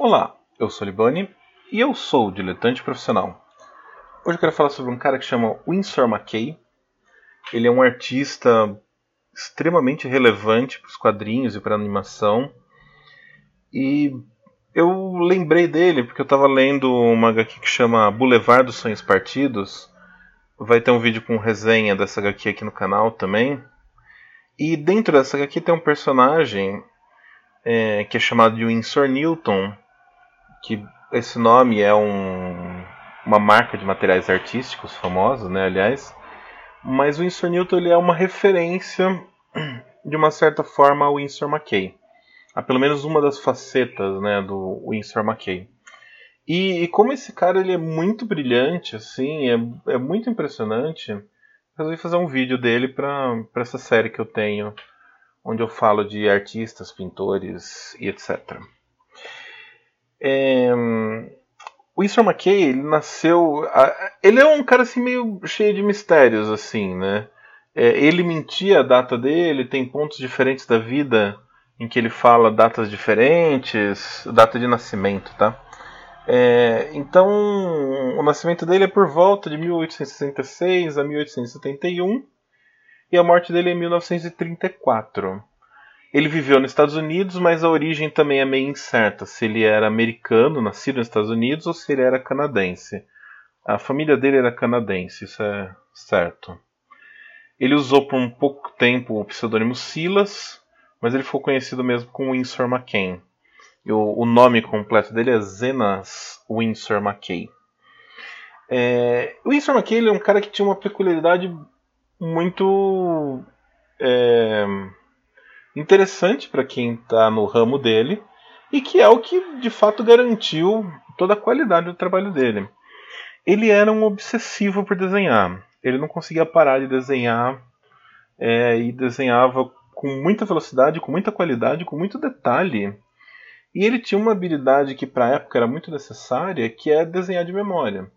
Olá, eu sou Libani e eu sou diletante profissional. Hoje eu quero falar sobre um cara que chama Winsor McKay. Ele é um artista extremamente relevante para os quadrinhos e para a animação. E eu lembrei dele porque eu estava lendo uma HQ que chama Boulevard dos Sonhos Partidos. Vai ter um vídeo com resenha dessa HQ aqui no canal também. E dentro dessa HQ tem um personagem é, que é chamado de Winsor Newton, que esse nome é um, uma marca de materiais artísticos famosa, né, aliás. Mas o Winsor Newton ele é uma referência, de uma certa forma, ao Winsor McKay. Há pelo menos uma das facetas né, do Winsor McKay. E, e, como esse cara ele é muito brilhante, assim, é, é muito impressionante, resolvi fazer um vídeo dele para essa série que eu tenho, onde eu falo de artistas, pintores e etc. É, o Winsor McKay, ele nasceu. Ele é um cara assim meio cheio de mistérios, assim, né? É, ele mentia a data dele, tem pontos diferentes da vida em que ele fala datas diferentes, data de nascimento, tá? É, então, o nascimento dele é por volta de 1866 a 1871 e a morte dele é em 1934. Ele viveu nos Estados Unidos, mas a origem também é meio incerta. Se ele era americano, nascido nos Estados Unidos, ou se ele era canadense. A família dele era canadense, isso é certo. Ele usou por um pouco tempo o pseudônimo Silas, mas ele ficou conhecido mesmo como Winsor McCain. O, o nome completo dele é Zenas Winsor McKay. É, o Winsor McKay é um cara que tinha uma peculiaridade muito é, interessante para quem está no ramo dele e que é o que de fato garantiu toda a qualidade do trabalho dele. Ele era um obsessivo por desenhar. Ele não conseguia parar de desenhar é, e desenhava com muita velocidade, com muita qualidade, com muito detalhe. E ele tinha uma habilidade que para a época era muito necessária, que é desenhar de memória.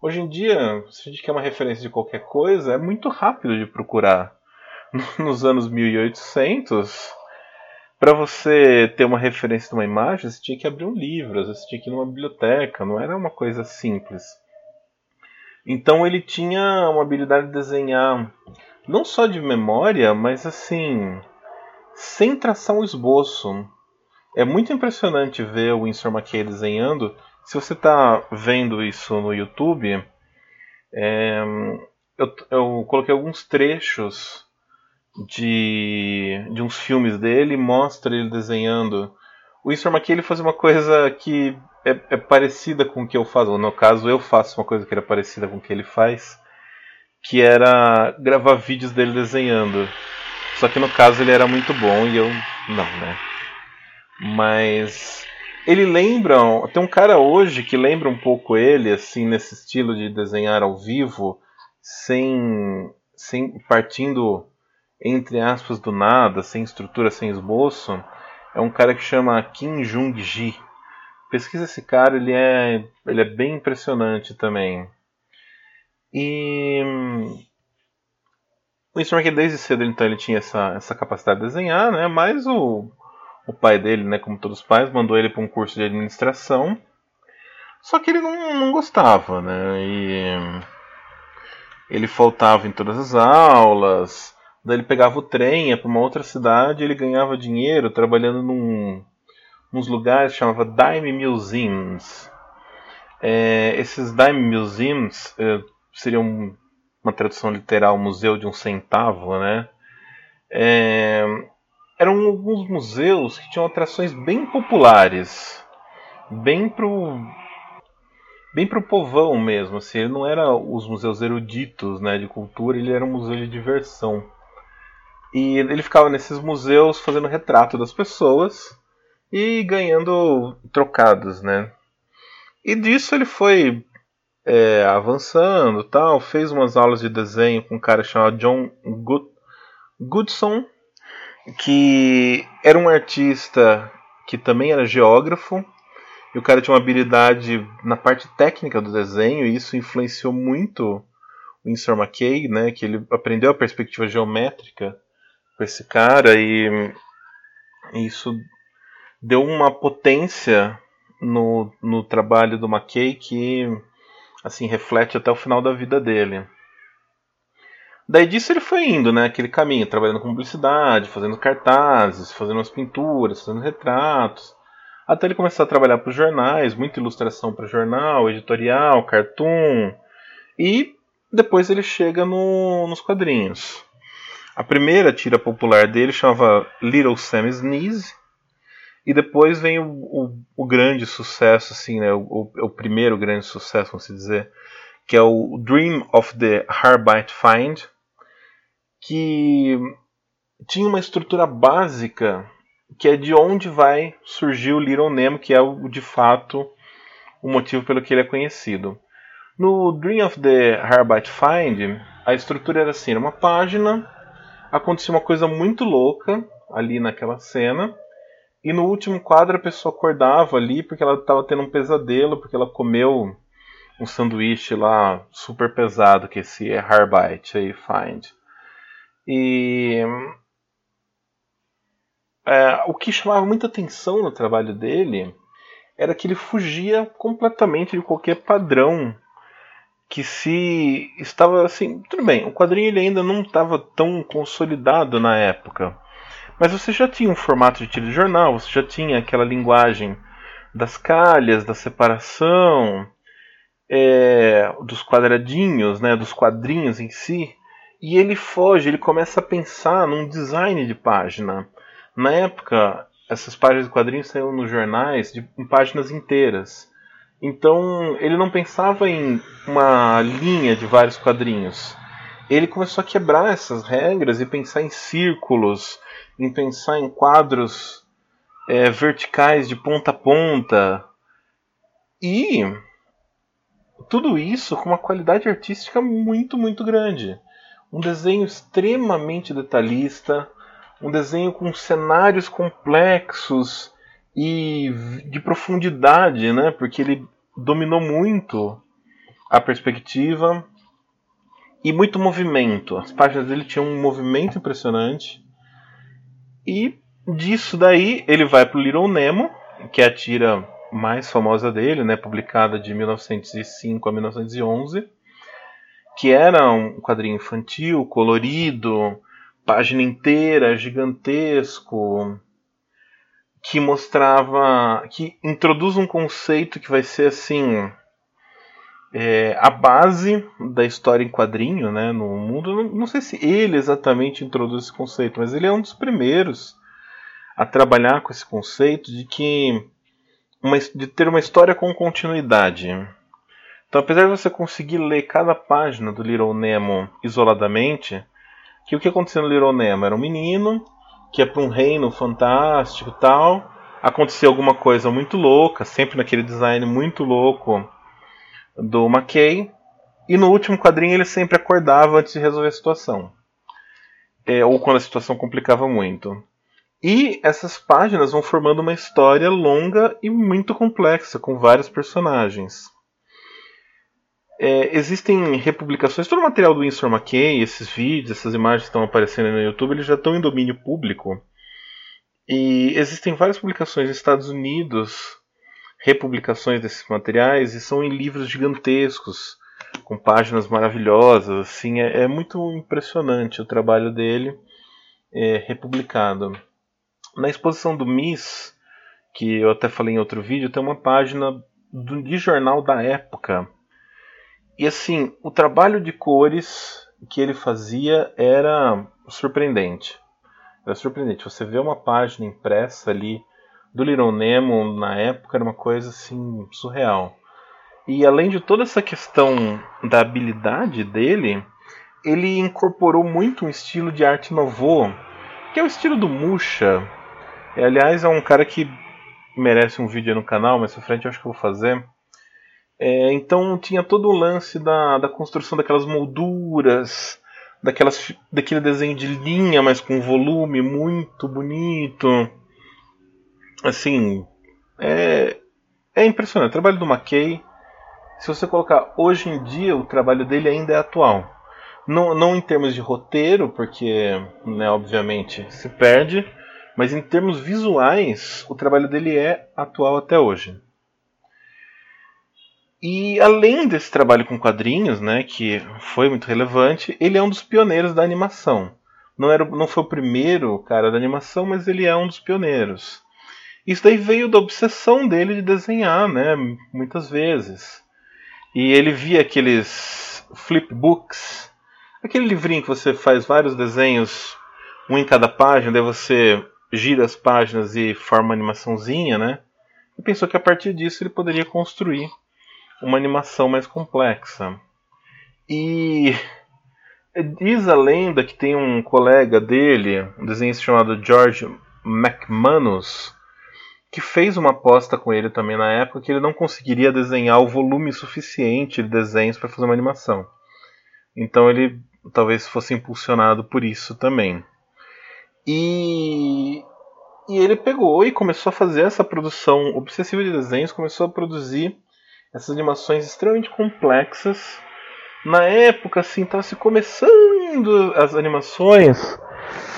Hoje em dia, se a gente quer uma referência de qualquer coisa, é muito rápido de procurar. nos anos 1800, para você ter uma referência de uma imagem, você tinha que abrir um livro, você tinha que ir numa biblioteca, não era uma coisa simples. Então ele tinha uma habilidade de desenhar não só de memória, mas assim, sem traçar um esboço. É muito impressionante ver o Winsor McKay desenhando. Se você está vendo isso no YouTube, é, eu, eu coloquei alguns trechos de, de uns filmes dele mostra ele desenhando. O McKay ele faz uma coisa que é, é, parecida com o que eu faço. No caso, eu faço uma coisa que era parecida com o que ele faz, que era gravar vídeos dele desenhando. Só que no caso ele era muito bom e eu não, né? Mas ele lembra, tem um cara hoje que lembra um pouco ele assim nesse estilo de desenhar ao vivo, sem sem partindo entre aspas, do nada, sem estrutura, sem esboço, é um cara que chama Kim Jung-ji. Pesquisa esse cara, ele é, ele é bem impressionante também. E o Storm desde cedo então ele tinha essa, essa capacidade de desenhar, né? Mas o, o pai dele, né, como todos os pais, mandou ele para um curso de administração. Só que ele não, não gostava, né? E ele faltava em todas as aulas. Daí ele pegava o trem, ia para uma outra cidade, ele ganhava dinheiro trabalhando num uns lugares chamava Dime Museums. É, esses Dime Museums é, seriam uma tradução literal, museu de um centavo, né? É, eram alguns museus que tinham atrações bem populares, bem pro bem pro povão mesmo, assim, ele não era os museus eruditos, né, de cultura, ele era um museu de diversão. E ele ficava nesses museus fazendo retrato das pessoas e ganhando trocados, né? E disso ele foi é, avançando, tal, fez umas aulas de desenho com um cara chamado John Good Goodson, que era um artista que também era geógrafo, e o cara tinha uma habilidade na parte técnica do desenho, e isso influenciou muito o Winsor McKay, né, que ele aprendeu a perspectiva geométrica com esse cara e isso deu uma potência no, no trabalho do McKay que assim reflete até o final da vida dele. Daí disso ele foi indo, né? Aquele caminho, trabalhando com publicidade, fazendo cartazes, fazendo umas pinturas, fazendo retratos. Até ele começar a trabalhar para os jornais, muita ilustração para jornal, editorial, cartoon. E depois ele chega no, nos quadrinhos. A primeira tira popular dele chamava Little Sam Sneeze. E depois vem o, o, o grande sucesso, assim, né? O, o, primeiro grande sucesso, vamos dizer, que é o Dream of the Harbite Find, que tinha uma estrutura básica que é de onde vai surgir o Little Nemo, que é o, de fato o motivo pelo que ele é conhecido. No Dream of the Harbite Find, a estrutura era assim, era uma página, acontecia uma coisa muito louca ali naquela cena, e no último quadro a pessoa acordava ali porque ela estava tendo um pesadelo, porque ela comeu um sanduíche lá super pesado, que esse é Harbite aí, Find. E é, o que chamava muita atenção no trabalho dele era que ele fugia completamente de qualquer padrão que se estava assim, tudo bem, o quadrinho ele ainda não estava tão consolidado na época, mas você já tinha um formato de tiro de jornal, você já tinha aquela linguagem das calhas, da separação, é, dos quadradinhos, né, dos quadrinhos em si, e ele foge, ele começa a pensar num design de página. Na época, essas páginas de quadrinhos saíram nos jornais de, em páginas inteiras. Então, ele não pensava em uma linha de vários quadrinhos. Ele começou a quebrar essas regras e pensar em círculos, em pensar em quadros é, verticais de ponta a ponta. E tudo isso com uma qualidade artística muito, muito grande um desenho extremamente detalhista, um desenho com cenários complexos e de profundidade, né? Porque ele dominou muito a perspectiva e muito movimento. As páginas dele tinham um movimento impressionante. E disso daí ele vai para o Little Nemo, que é a tira mais famosa dele, né, publicada de 1905 a 1911 que era um quadrinho infantil, colorido, página inteira, gigantesco, que mostrava, que introduz um conceito que vai ser assim é, a base da história em quadrinho, né, no mundo. Não, não sei se ele exatamente introduz esse conceito, mas ele é um dos primeiros a trabalhar com esse conceito de que uma, de ter uma história com continuidade. Então, apesar de você conseguir ler cada página do Little Nemo isoladamente, que o que aconteceu no Little Nemo era um menino que é para um reino fantástico tal. Aconteceu alguma coisa muito louca, sempre naquele design muito louco do McKay. E no último quadrinho ele sempre acordava antes de resolver a situação. É, ou quando a situação complicava muito. E essas páginas vão formando uma história longa e muito complexa, com vários personagens. É, existem republicações, todo o material do Winsor McKay, esses vídeos, essas imagens que estão aparecendo no YouTube, eles já estão em domínio público. E existem várias publicações nos Estados Unidos, republicações desses materiais, e são em livros gigantescos, com páginas maravilhosas. Assim, é, é muito impressionante o trabalho dele é, republicado. Na exposição do Miss, que eu até falei em outro vídeo, tem uma página do, de jornal da época e assim, o trabalho de cores que ele fazia era surpreendente. Era surpreendente. Você vê uma página impressa ali do Little Nemo na época era uma coisa assim surreal. E além de toda essa questão da habilidade dele, ele incorporou muito um estilo de arte novo, que é o estilo do Musha. Aliás, é um cara que merece um vídeo no canal, mas pra frente eu acho que eu vou fazer é, então tinha todo o lance da, da construção daquelas molduras, daquelas, daquele desenho de linha, mas com volume muito bonito. Assim, é, é impressionante. O trabalho do McKay, se você colocar hoje em dia, o trabalho dele ainda é atual. Não, não em termos de roteiro, porque, né, obviamente, se perde, mas em termos visuais, o trabalho dele é atual até hoje. E além desse trabalho com quadrinhos, né, que foi muito relevante, ele é um dos pioneiros da animação. Não, era, não foi o primeiro cara da animação, mas ele é um dos pioneiros. Isso daí veio da obsessão dele de desenhar, né, muitas vezes. E ele via aqueles flipbooks, aquele livrinho que você faz vários desenhos, um em cada página, daí você gira as páginas e forma uma animaçãozinha, né? E pensou que a partir disso ele poderia construir uma animação mais complexa. E diz a lenda que tem um colega dele, um desenhista chamado George McManus, que fez uma aposta com ele também na época que ele não conseguiria desenhar o volume suficiente de desenhos para fazer uma animação. Então ele talvez fosse impulsionado por isso também. E, e ele pegou e começou a fazer essa produção obsessiva de desenhos, começou a produzir essas animações extremamente complexas. Na época, assim, estava se começando as animações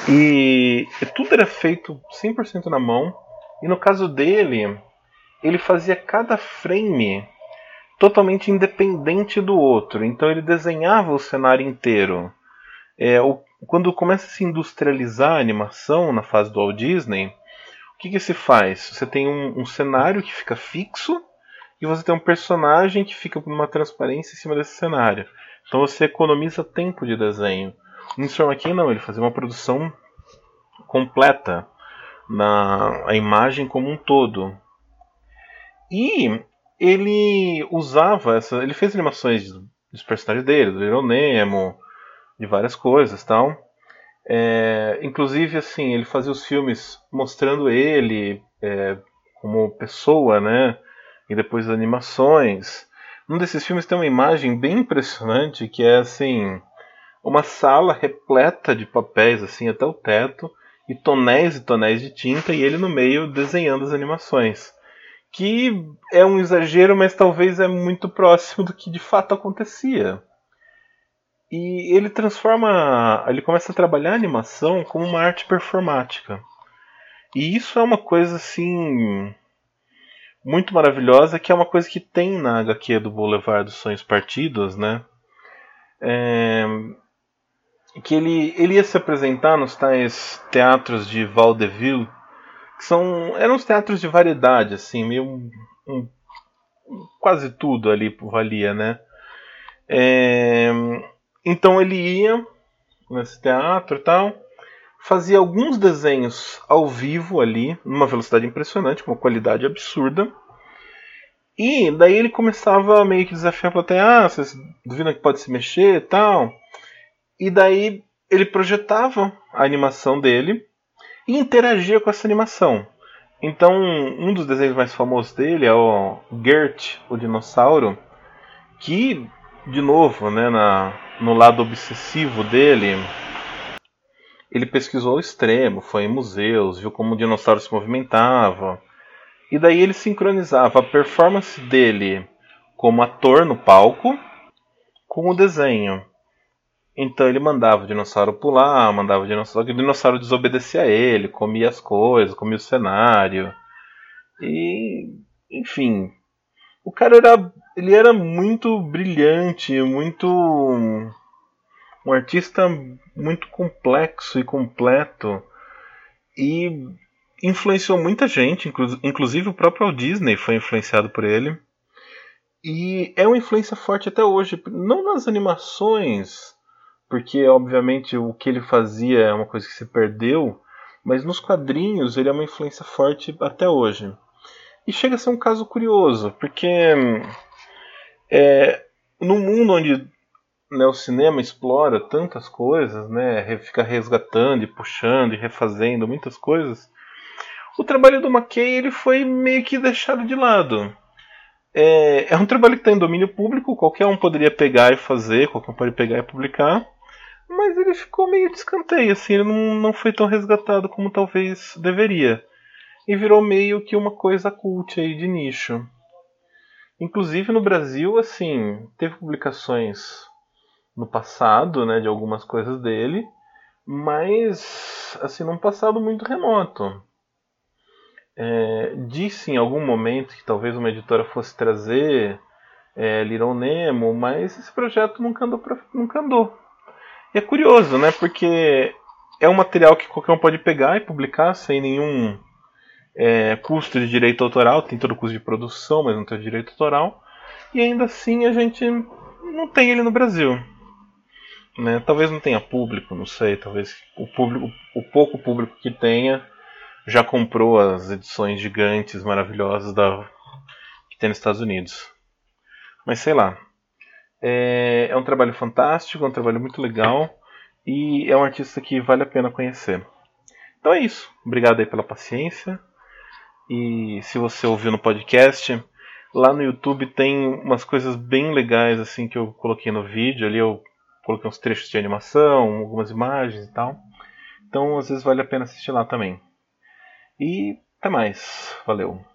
e tudo era feito 100% na mão. E no caso dele, ele fazia cada frame totalmente independente do outro. Então ele desenhava o cenário inteiro. É, o, quando começa a se industrializar a animação na fase do Walt Disney, o que, que se faz? Você tem um, um cenário que fica fixo e você tem um personagem que fica com uma transparência em cima desse cenário. Então você economiza tempo de desenho. No Storm aqui não, ele fazia uma produção completa na a imagem como um todo. E ele usava essa, ele fez animações dos personagens dele, do Little Nemo, de várias coisas, tal. É, inclusive assim, ele fazia os filmes mostrando ele é, como pessoa, né? E depois as animações. Um desses filmes tem uma imagem bem impressionante que é assim uma sala repleta de papéis assim até o teto e tonéis e tonéis de tinta e ele no meio desenhando as animações. Que é um exagero, mas talvez é muito próximo do que de fato acontecia. E ele transforma, ele começa a trabalhar a animação como uma arte performática. E isso é uma coisa assim muito maravilhosa, que é uma coisa que tem na HQ do Boulevard dos Sonhos Partidos, né? É, que ele, ele ia se apresentar nos tais teatros de Vaudeville, que são eram os teatros de variedade, assim, meio um, quase tudo ali valia, né? É, então ele ia nesse teatro e tal, fazia alguns desenhos ao vivo ali, numa velocidade impressionante, com uma qualidade absurda. E daí ele começava a meio que desafiar a plateia, ah, vocês duvidam que pode se mexer e tal. E daí ele projetava a animação dele e interagia com essa animação. Então, um dos desenhos mais famosos dele é o Gert, o dinossauro, que, de novo, né, na, no lado obsessivo dele, ele pesquisou ao extremo, foi em museus, viu como o dinossauro se movimentava. E daí ele sincronizava a performance dele como ator no palco com o desenho. Então ele mandava o dinossauro pular, mandava o dinossauro, o dinossauro desobedecia a ele, comia as coisas, comia o cenário. E, enfim, o cara era, ele era muito brilhante, muito um artista muito complexo e completo e influenciou muita gente, inclusive o próprio Walt Disney foi influenciado por ele. E é uma influência forte até hoje, não nas animações, porque obviamente o que ele fazia é uma coisa que se perdeu, mas nos quadrinhos ele é uma influência forte até hoje. E chega a ser um caso curioso, porque é, no mundo onde né, o cinema explora tantas coisas, né, fica resgatando e puxando e refazendo muitas coisas. O trabalho do McKay ele foi meio que deixado de lado. É, é um trabalho que está em domínio público, qualquer um poderia pegar e fazer, qualquer um pode pegar e publicar, mas ele ficou meio de escanteio, assim, ele não, não foi tão resgatado como talvez deveria. E virou meio que uma coisa cult aí de nicho. Inclusive no Brasil, assim, teve publicações no passado, né, de algumas coisas dele, mas assim num passado muito remoto. É, disse em algum momento que talvez uma editora fosse trazer é, Little Nemo, mas esse projeto nunca andou, pra, nunca andou. E é curioso, né? Porque é um material que qualquer um pode pegar e publicar sem nenhum é, custo de direito autoral, tem todo o custo de produção, mas não tem direito autoral. E ainda assim a gente não tem ele no Brasil. Né? Talvez não tenha público, não sei. Talvez o público, o pouco público que tenha já comprou as edições gigantes, maravilhosas da que tem nos Estados Unidos. Mas sei lá. É, é um trabalho fantástico, é um trabalho muito legal e é um artista que vale a pena conhecer. Então é isso. Obrigado aí pela paciência. E se você ouviu no podcast, lá no YouTube tem umas coisas bem legais assim que eu coloquei no vídeo. Ali eu coloquei uns trechos de animação, algumas imagens e tal. Então às vezes vale a pena assistir lá também. E até mais. Valeu.